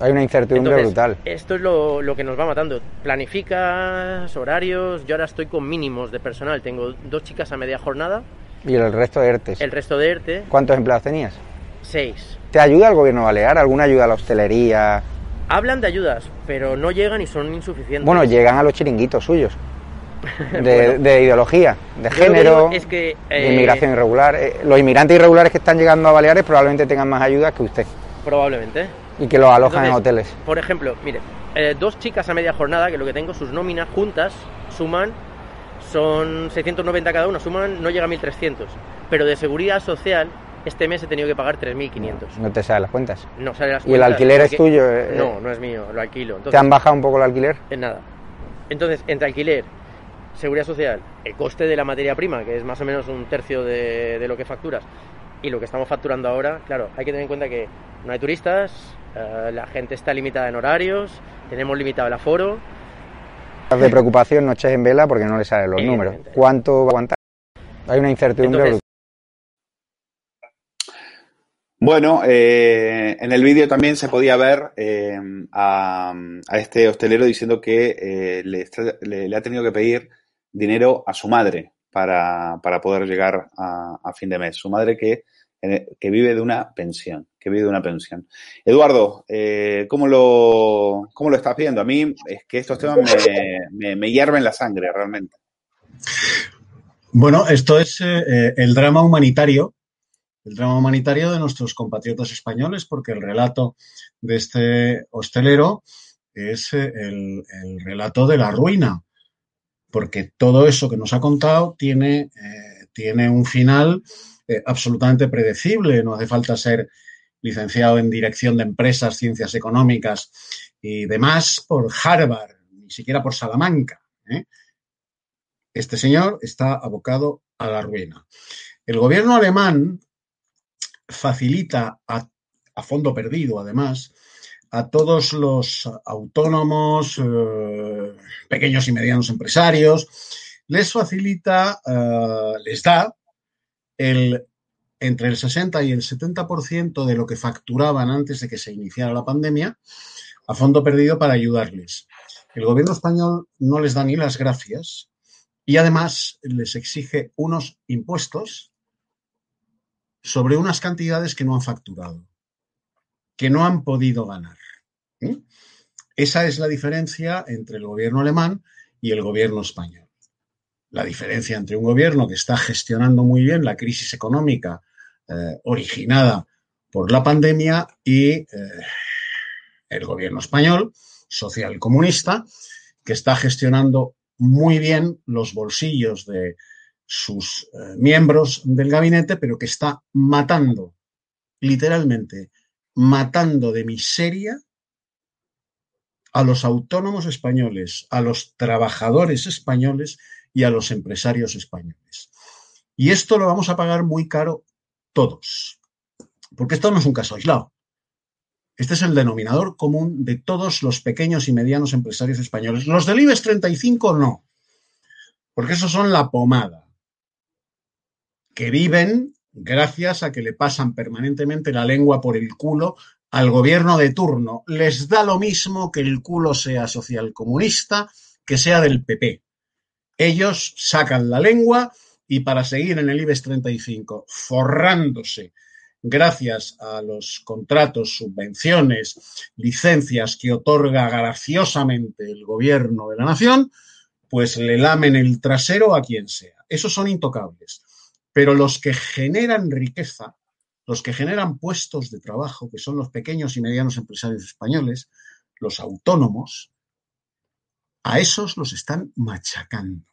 Hay una incertidumbre Entonces, brutal. Esto es lo, lo, que nos va matando. Planificas horarios. Yo ahora estoy con mínimos de personal. Tengo dos chicas a media jornada. ¿Y el resto de ERTES? El resto de ERTE. ¿Cuántos empleados tenías? Seis. ¿Te ayuda el gobierno balear? ¿Alguna ayuda a la hostelería? Hablan de ayudas, pero no llegan y son insuficientes. Bueno, llegan a los chiringuitos suyos. De, bueno, de ideología, de género, es que, eh, de inmigración irregular. Eh, los inmigrantes irregulares que están llegando a Baleares probablemente tengan más ayudas que usted. Probablemente. Y que los alojan Entonces, en hoteles. Por ejemplo, mire, eh, dos chicas a media jornada, que lo que tengo, sus nóminas juntas suman, son 690 cada una, suman, no llega a 1.300. Pero de seguridad social, este mes he tenido que pagar 3.500. No, te salen las cuentas. No salen las ¿Y el alquiler es tuyo? Eh, no, no es mío, lo alquilo. Entonces, ¿Te han bajado un poco el alquiler? En nada. Entonces, entre alquiler, seguridad social, el coste de la materia prima, que es más o menos un tercio de, de lo que facturas, y lo que estamos facturando ahora, claro, hay que tener en cuenta que no hay turistas, Uh, la gente está limitada en horarios, tenemos limitado el aforo. De preocupación, noches en vela porque no le salen los números. ¿Cuánto va a aguantar? Hay una incertidumbre Entonces, Bueno, eh, en el vídeo también se podía ver eh, a, este hostelero diciendo que eh, le, ha tenido que pedir dinero a su madre para, para poder llegar a, fin de mes. Su madre que, que vive de una pensión, que vive de una pensión. Eduardo, ¿cómo, lo, ¿cómo lo estás viendo? A mí es que estos temas me, hierven la sangre realmente. Bueno, esto es el drama humanitario el drama humanitario de nuestros compatriotas españoles, porque el relato de este hostelero es eh, el, el relato de la ruina, porque todo eso que nos ha contado tiene, eh, tiene un final eh, absolutamente predecible, no hace falta ser licenciado en dirección de empresas, ciencias económicas y demás por Harvard, ni siquiera por Salamanca. Este señor está abocado a la ruina. El gobierno alemán facilita a, fondo perdido, además, a todos los autónomos, eh, pequeños y medianos empresarios, les facilita, eh, les da el, entre el 60 y el 70% de lo que facturaban antes de que se iniciara la pandemia a fondo perdido para ayudarles. El gobierno español no les da ni las gracias y además les exige unos impuestos sobre unas cantidades que no han facturado, que no han podido ganar. Esa es la diferencia entre el gobierno alemán y el gobierno español. La diferencia entre un gobierno que está gestionando muy bien la crisis económica eh, originada por la pandemia y eh, el gobierno español, social comunista, que está gestionando muy bien los bolsillos de sus eh, miembros del gabinete, pero que está matando, literalmente, matando de miseria a los autónomos españoles, a los trabajadores españoles y a los empresarios españoles. Y esto lo vamos a pagar muy caro todos. Porque esto no es un caso aislado. Este es el denominador común de todos los pequeños y medianos empresarios españoles. Los del IBEX 35 no, porque esos son la pomada, que viven gracias a que le pasan permanentemente la lengua por el culo al gobierno de turno. Les da lo mismo que el culo sea socialcomunista, que sea del PP. Ellos sacan la lengua y para seguir en el IBEX 35 forrándose gracias a los contratos, subvenciones, licencias que otorga graciosamente el gobierno de la nación, pues le lamen el trasero a quien sea. Esos son intocables. Pero los que generan riqueza, los que generan puestos de trabajo, que son los pequeños y medianos empresarios españoles, los autónomos, a esos los están machacando.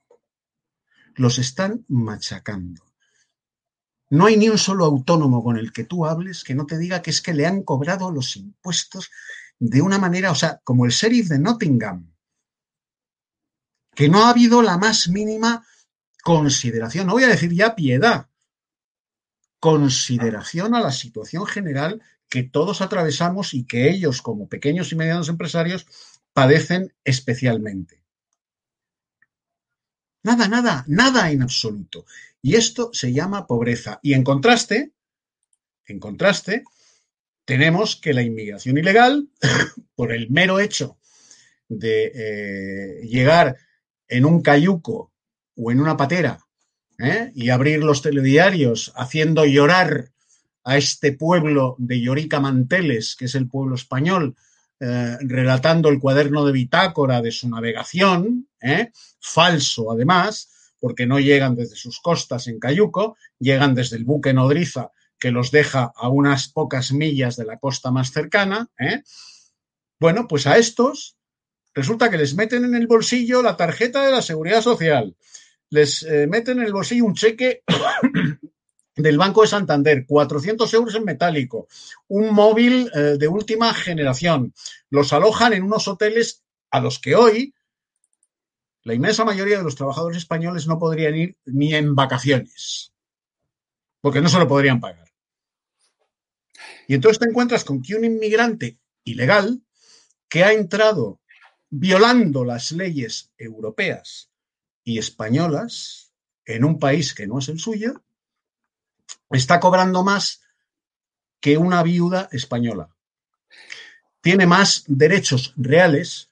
Los están machacando. No hay ni un solo autónomo con el que tú hables que no te diga que es que le han cobrado los impuestos de una manera, o sea, como el sheriff de Nottingham, que no ha habido la más mínima consideración, no voy a decir ya piedad, consideración a la situación general que todos atravesamos y que ellos, como pequeños y medianos empresarios, padecen especialmente. Nada, nada, nada en absoluto. Y esto se llama pobreza. Y en contraste, en contraste, tenemos que la inmigración ilegal, por el mero hecho de eh, llegar en un cayuco o en una patera ¿eh? y abrir los telediarios haciendo llorar a este pueblo de Llorica Manteles, que es el pueblo español, eh, relatando el cuaderno de bitácora de su navegación, falso además, porque no llegan desde sus costas en Cayuco, llegan desde el buque nodriza que los deja a unas pocas millas de la costa más cercana. ¿eh? Bueno, pues a estos resulta que les meten en el bolsillo la tarjeta de la seguridad social, les eh, meten en el bolsillo un cheque del Banco de Santander, 400 euros en metálico, un móvil eh, de última generación, los alojan en unos hoteles a los que hoy la inmensa mayoría de los trabajadores españoles no podrían ir ni en vacaciones, porque no se lo podrían pagar. Y entonces te encuentras con que un inmigrante ilegal que ha entrado violando las leyes europeas y españolas en un país que no es el suyo, está cobrando más que una viuda española. Tiene más derechos reales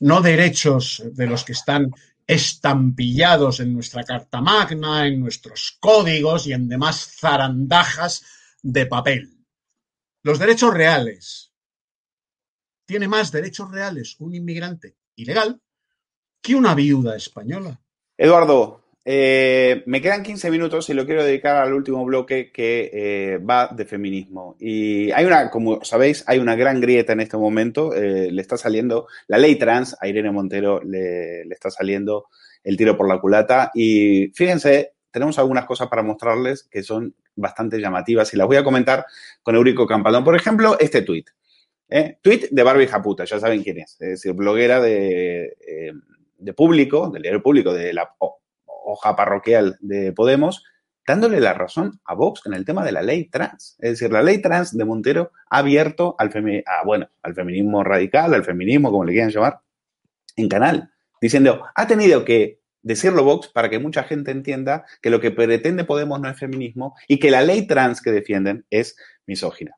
no derechos de los que están estampillados en nuestra Carta Magna, en nuestros códigos y en demás zarandajas de papel. Los derechos reales. Tiene más derechos reales un inmigrante ilegal que una viuda española. Eduardo, eh, me quedan 15 minutos y lo quiero dedicar al último bloque que eh, va de feminismo. Y hay una, como sabéis, hay una gran grieta en este momento. Eh, le está saliendo la ley trans, a Irene Montero le, está saliendo el tiro por la culata. Y fíjense, tenemos algunas cosas para mostrarles que son bastante llamativas y las voy a comentar con Eurico Campadón. Por ejemplo, este tuit. Tuit de Barbie Japuta, ya saben quién es. Es decir, bloguera de, de público, del diario público, de la hoja parroquial de Podemos, dándole la razón a Vox en el tema de la ley trans. Es decir, la ley trans de Montero ha abierto al, bueno, al feminismo radical, al feminismo, como le quieran llamar, en canal, diciendo, ha tenido que decirlo Vox para que mucha gente entienda que lo que pretende Podemos no es feminismo y que la ley trans que defienden es misógina.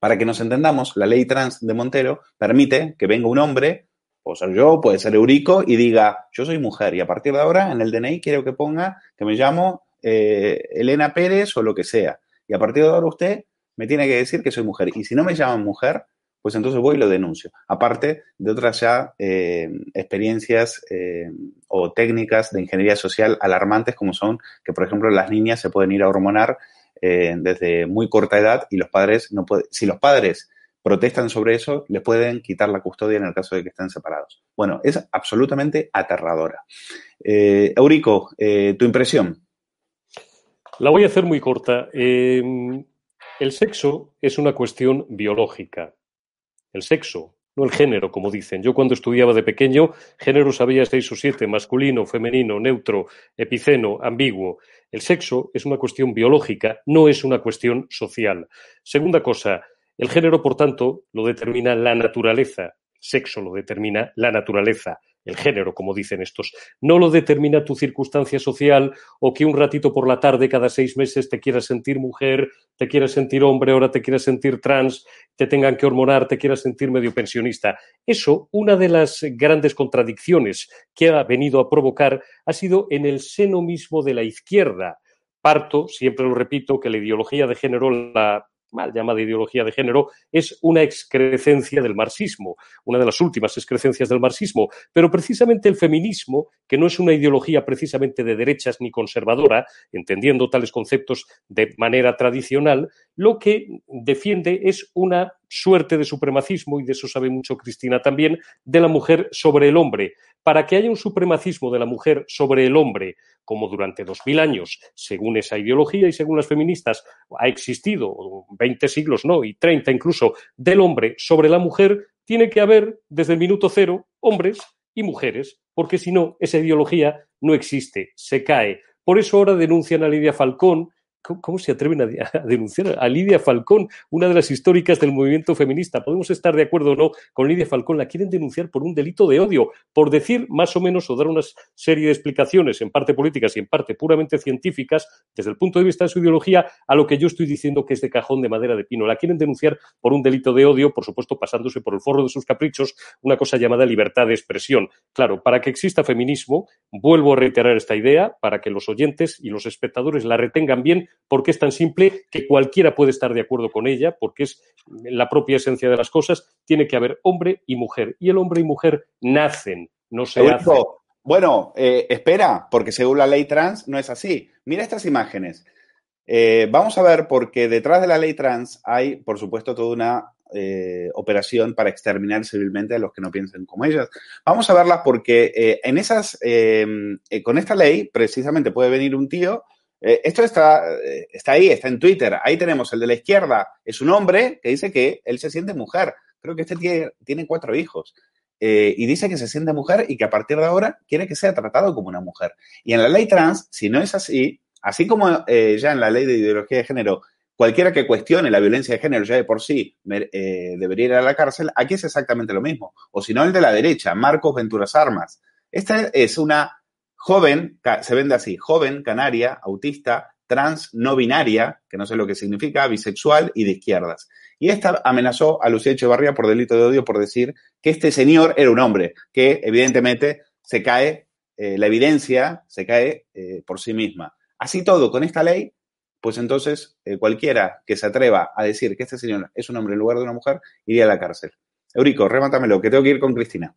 Para que nos entendamos, la ley trans de Montero permite que venga un hombre Puedo ser yo, puede ser Eurico, y diga, yo soy mujer y a partir de ahora en el DNI quiero que ponga que me llamo eh, Elena Pérez o lo que sea. Y a partir de ahora usted me tiene que decir que soy mujer. Y si no me llaman mujer, pues entonces voy y lo denuncio. Aparte de otras ya eh, experiencias eh, o técnicas de ingeniería social alarmantes como son que, por ejemplo, las niñas se pueden ir a hormonar desde muy corta edad y los padres no pueden, si los padres protestan sobre eso, les pueden quitar la custodia en el caso de que estén separados. Bueno, es absolutamente aterradora. Eh, Eurico, eh, tu impresión. La voy a hacer muy corta. Em, el sexo es una cuestión biológica. El sexo no el género, como dicen. Yo cuando estudiaba de pequeño, género sabía seis o siete, masculino, femenino, neutro, epiceno, ambiguo. El sexo es una cuestión biológica, no es una cuestión social. Segunda cosa, el género, por tanto, lo determina la naturaleza. Sexo lo determina la naturaleza el género, como dicen estos. No lo determina tu circunstancia social o que un ratito por la tarde cada seis meses te quieras sentir mujer, te quieras sentir hombre, ahora te quieras sentir trans, te tengan que hormonar, te quieras sentir medio pensionista. Eso, una de las grandes contradicciones que ha venido a provocar ha sido en el seno mismo de la izquierda. Parto, siempre lo repito, que la ideología de género la mal llamada ideología de género, es una excrecencia del marxismo, una de las últimas excrecencias del marxismo. Pero precisamente el feminismo, que no es una ideología precisamente de derechas ni conservadora, entendiendo tales conceptos de manera tradicional, lo que defiende es una suerte de supremacismo, y de eso sabe mucho Cristina también, de la mujer sobre el hombre. Para que haya un supremacismo de la mujer sobre el hombre, como durante dos mil años, según esa ideología y según las feministas, ha existido, veinte siglos, no, y treinta incluso, del hombre sobre la mujer, tiene que haber, desde el minuto cero, hombres y mujeres, porque si no, esa ideología no existe, se cae. Por eso ahora denuncian a Lidia Falcón, ¿Cómo se atreven a, denunciar a Lidia Falcón, una de las históricas del movimiento feminista? Podemos estar de acuerdo o no con Lidia Falcón, la quieren denunciar por un delito de odio, por decir más o menos o dar una serie de explicaciones, en parte políticas y en parte puramente científicas, desde el punto de vista de su ideología, a lo que yo estoy diciendo que es de cajón de madera de pino. La quieren denunciar por un delito de odio, por supuesto pasándose por el forro de sus caprichos, una cosa llamada libertad de expresión. Claro, para que exista feminismo, vuelvo a reiterar esta idea, para que los oyentes y los espectadores la retengan bien, porque es tan simple que cualquiera puede estar de acuerdo con ella, porque es la propia esencia de las cosas, tiene que haber hombre y mujer. Y el hombre y mujer nacen, no se hacen. Bueno, eh, espera, porque según la ley trans no es así. Mira estas imágenes. Eh, vamos a ver, porque detrás de la ley trans hay, por supuesto, toda una eh, operación para exterminar civilmente a los que no piensen como ellas. Vamos a verlas porque en esas, con esta ley, precisamente puede venir un tío eh, esto está, eh, está ahí, está en Twitter. Ahí tenemos el de la izquierda. Es un hombre que dice que él se siente mujer. Creo que este tiene, tiene cuatro hijos. Eh, y dice que se siente mujer y que a partir de ahora quiere que sea tratado como una mujer. Y en la ley trans, si no es así, así como ya en la ley de ideología de género, cualquiera que cuestione la violencia de género ya de por sí debería ir a la cárcel, aquí es exactamente lo mismo. O si no, el de la derecha, Marcos Venturas Armas. Esta es una joven, se vende así, joven, canaria, autista, trans, no binaria, que no sé lo que significa, bisexual y de izquierdas. Y esta amenazó a Lucía Echevarría por delito de odio por decir que este señor era un hombre, que evidentemente se cae, eh, la evidencia se cae eh, por sí misma. Así todo, con esta ley, pues entonces eh, cualquiera que se atreva a decir que este señor es un hombre en lugar de una mujer, iría a la cárcel. Eurico, remátamelo, que tengo que ir con Cristina.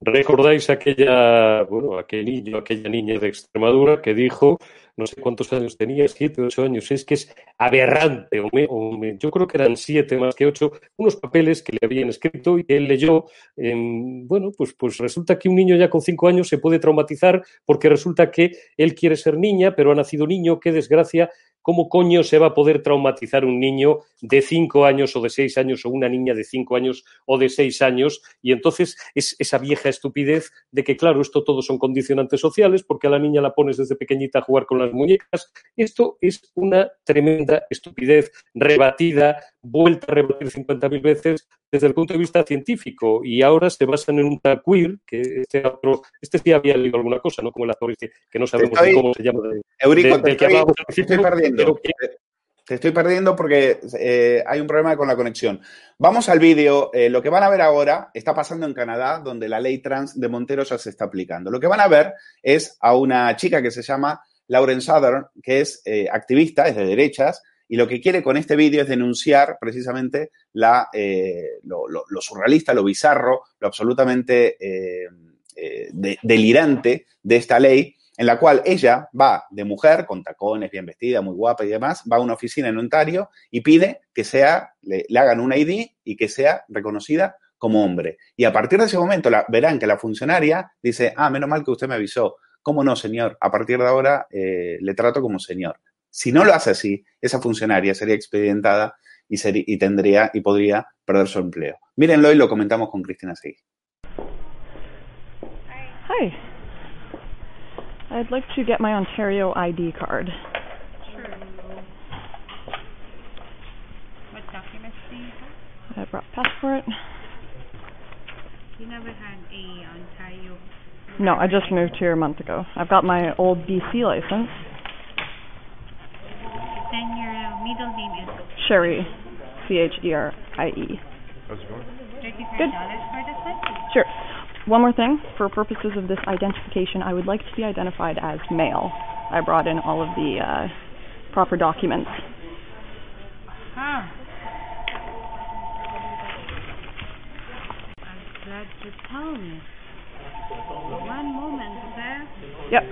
¿Recordáis aquella, bueno, aquel niño, aquella niña de Extremadura que dijo, no sé cuántos años tenía, siete, ocho años, es que es aberrante, o yo creo que eran siete más que ocho, unos papeles que le habían escrito y que él leyó. bueno, pues, pues resulta que un niño ya con cinco años se puede traumatizar porque resulta que él quiere ser niña, pero ha nacido niño, qué desgracia, ¿Cómo coño se va a poder traumatizar un niño de cinco años o de seis años o una niña de cinco años o de seis años? Y entonces es esa vieja estupidez de que, claro, esto todo son condicionantes sociales porque a la niña la pones desde pequeñita a jugar con las muñecas. Esto es una tremenda estupidez rebatida, vuelta a rebatir 50.000 veces desde el punto de vista científico y ahora se basan en un queer, que este otro, este sí había leído alguna cosa, ¿no? Como el actor este, que no sabemos cómo se llama. Eurico, te, estoy, perdiendo. Te estoy perdiendo porque eh, hay un problema con la conexión. Vamos al vídeo. Eh, lo que van a ver ahora está pasando en Canadá, donde la ley trans de Montero ya se está aplicando. Lo que van a ver es a una chica que se llama Lauren Southern, que es eh, activista, es de derechas, y lo que quiere con este vídeo es denunciar precisamente la, lo, surrealista, lo bizarro, lo absolutamente delirante de esta ley, en la cual ella va de mujer, con tacones, bien vestida, muy guapa y demás, va a una oficina en Ontario y pide que sea, le, hagan un ID y que sea reconocida como hombre. Y a partir de ese momento verán que la funcionaria dice, ah, menos mal que usted me avisó. ¿Cómo no, señor? A partir de ahora le trato como señor. Si no lo hace así, esa funcionaria sería expedientada y, y tendría y podría perder su empleo. Mírenlo y lo comentamos con Cristina Seguí. Hi. I'd like to get my Ontario ID card. Sure. What documents do you have? I brought passport. You never had a Ontario. No, I just moved here a month ago. I've got my old BC license. Then your middle name is Sherry. C H E R I E. thirty-five Good. dollars for this one. Sure. One more thing. For purposes of this identification, I would like to be identified as male. I brought in all of the uh, proper documents. Huh. I'm glad you told me. One moment, sir. Yep.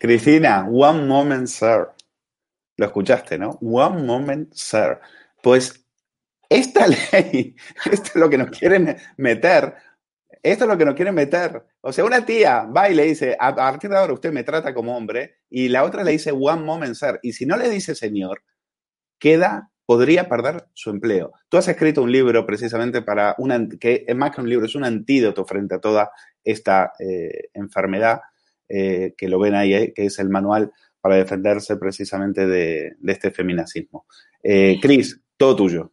Cristina, one moment, sir. Lo escuchaste, ¿no? One moment, sir. Pues esta ley, esto es lo que nos quieren meter, esto es lo que nos quieren meter. O sea, una tía va y le dice, a partir de ahora usted me trata como hombre, y la otra le dice one moment, sir. Y si no le dice señor, queda, podría perder su empleo. Tú has escrito un libro precisamente para que es más que un libro, es un antídoto frente a toda esta eh, enfermedad eh, que lo ven ahí, eh, que es el manual para defenderse precisamente de, de este feminacismo. Eh, Cris, todo tuyo.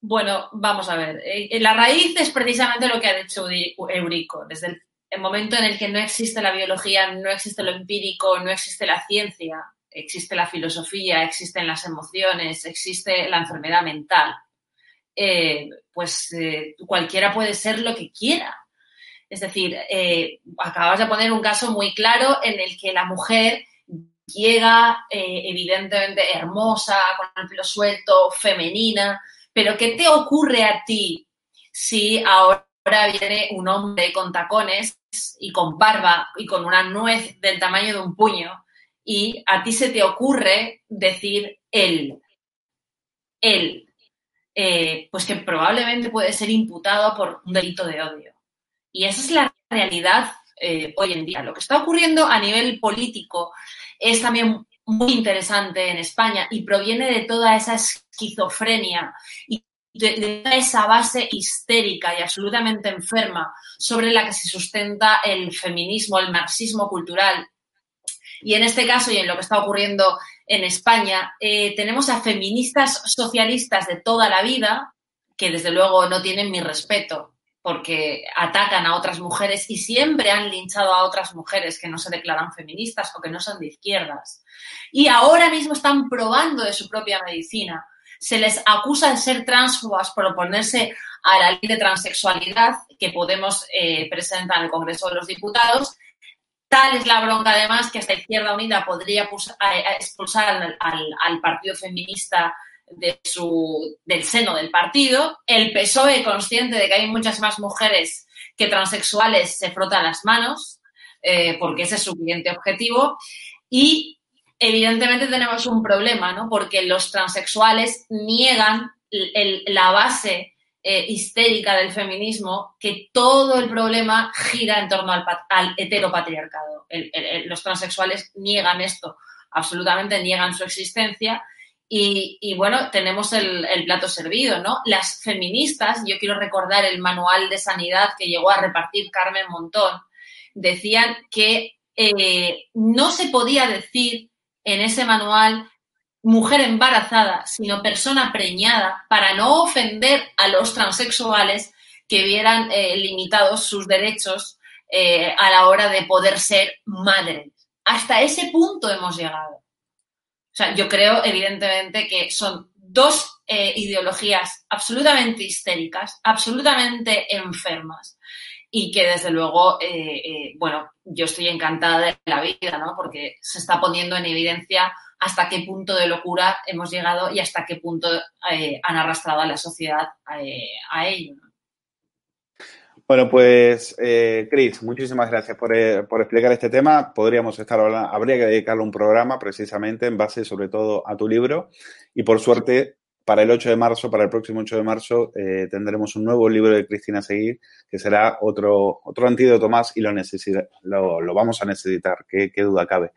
Bueno, vamos a ver. Eh, La raíz es precisamente lo que ha dicho Eurico. Desde el, momento en el que no existe la biología, no existe lo empírico, no existe la ciencia, existe la filosofía, existen las emociones, existe la enfermedad mental, eh, pues eh, cualquiera puede ser lo que quiera. Es decir, eh, acabas de poner un caso muy claro en el que la mujer llega eh, evidentemente hermosa, con el pelo suelto, femenina, pero ¿qué te ocurre a ti si ahora viene un hombre con tacones y con barba y con una nuez del tamaño de un puño y a ti se te ocurre decir él? Él. Eh, pues que probablemente puede ser imputado por un delito de odio. Y esa es la realidad eh, hoy en día. Lo que está ocurriendo a nivel político es también muy interesante en España y proviene de toda esa esquizofrenia y de, esa base histérica y absolutamente enferma sobre la que se sustenta el feminismo, el marxismo cultural. Y en este caso y en lo que está ocurriendo en España, eh, tenemos a feministas socialistas de toda la vida que desde luego no tienen mi respeto porque atacan a otras mujeres y siempre han linchado a otras mujeres que no se declaran feministas o que no son de izquierdas. Y ahora mismo están probando de su propia medicina. Se les acusa de ser transfobas por oponerse a la ley de transexualidad que Podemos eh, presenta en el Congreso de los Diputados. Tal es la bronca, además, que esta Izquierda Unida podría a expulsar al Partido Feminista de su, del seno del partido. El PSOE, consciente de que hay muchas más mujeres que transexuales, se frota las manos, eh, porque ese es su siguiente objetivo. Y evidentemente tenemos un problema, ¿no? Porque los transexuales niegan la base eh, histérica del feminismo, que todo el problema gira en torno al, al heteropatriarcado. Los transexuales niegan esto, absolutamente niegan su existencia. Y, bueno, tenemos el, plato servido, ¿no? Las feministas, yo quiero recordar el manual de sanidad que llegó a repartir Carmen Montón, decían que eh, no se podía decir en ese manual mujer embarazada, sino persona preñada, para no ofender a los transexuales que vieran eh, limitados sus derechos eh, a la hora de poder ser madres. Hasta ese punto hemos llegado. Sea, yo creo, evidentemente, que son dos eh, ideologías absolutamente histéricas, absolutamente enfermas, y que desde luego, eh, eh, bueno, yo estoy encantada de la vida, ¿no? Porque se está poniendo en evidencia hasta qué punto de locura hemos llegado y hasta qué punto han arrastrado a la sociedad a ello. Bueno, pues, eh, Chris, muchísimas gracias por, eh, por explicar este tema. Podríamos estar hablando, habría que dedicarle un programa precisamente en base sobre todo a tu libro y por suerte para el 8 de marzo, para el próximo 8 de marzo, eh, tendremos un nuevo libro de Cristina Seguir, que será otro, otro antídoto más y lo, lo, lo vamos a necesitar, qué, duda cabe.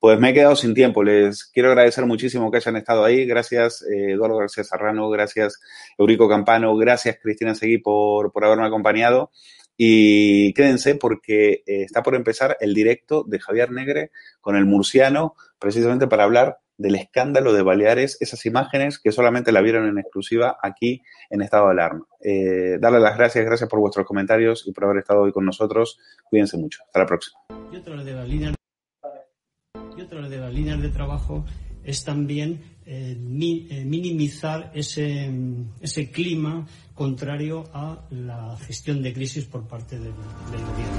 Pues me he quedado sin tiempo, les quiero agradecer muchísimo que hayan estado ahí, gracias eh, Eduardo García Serrano, gracias Eurico Campano, gracias Cristina Seguí por, por haberme acompañado. Y quédense porque eh, está por empezar el directo de Javier Negre con el murciano, precisamente para hablar del escándalo de Baleares, esas imágenes que solamente la vieron en exclusiva aquí en estado de alarma. Eh, darle las gracias, gracias por vuestros comentarios y por haber estado hoy con nosotros. Cuídense mucho. Hasta la próxima. Y otra de las líneas, de, las líneas de trabajo es también eh, eh, minimizar ese, clima contrario a la gestión de crisis por parte del gobierno.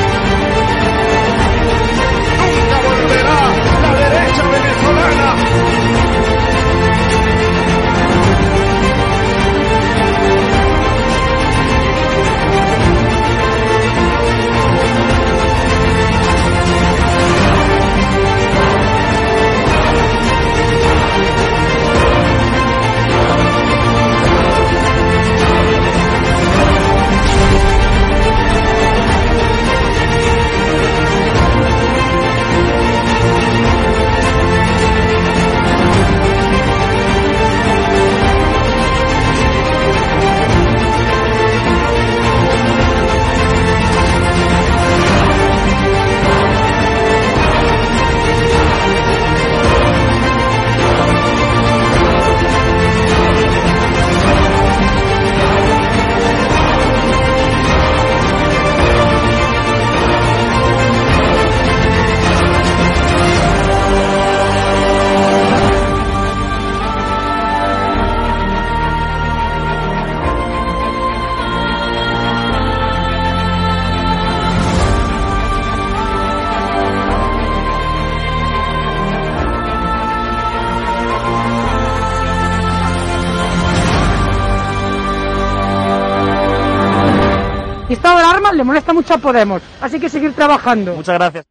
Alarma le molesta mucho a Podemos, así que seguir trabajando. Muchas gracias.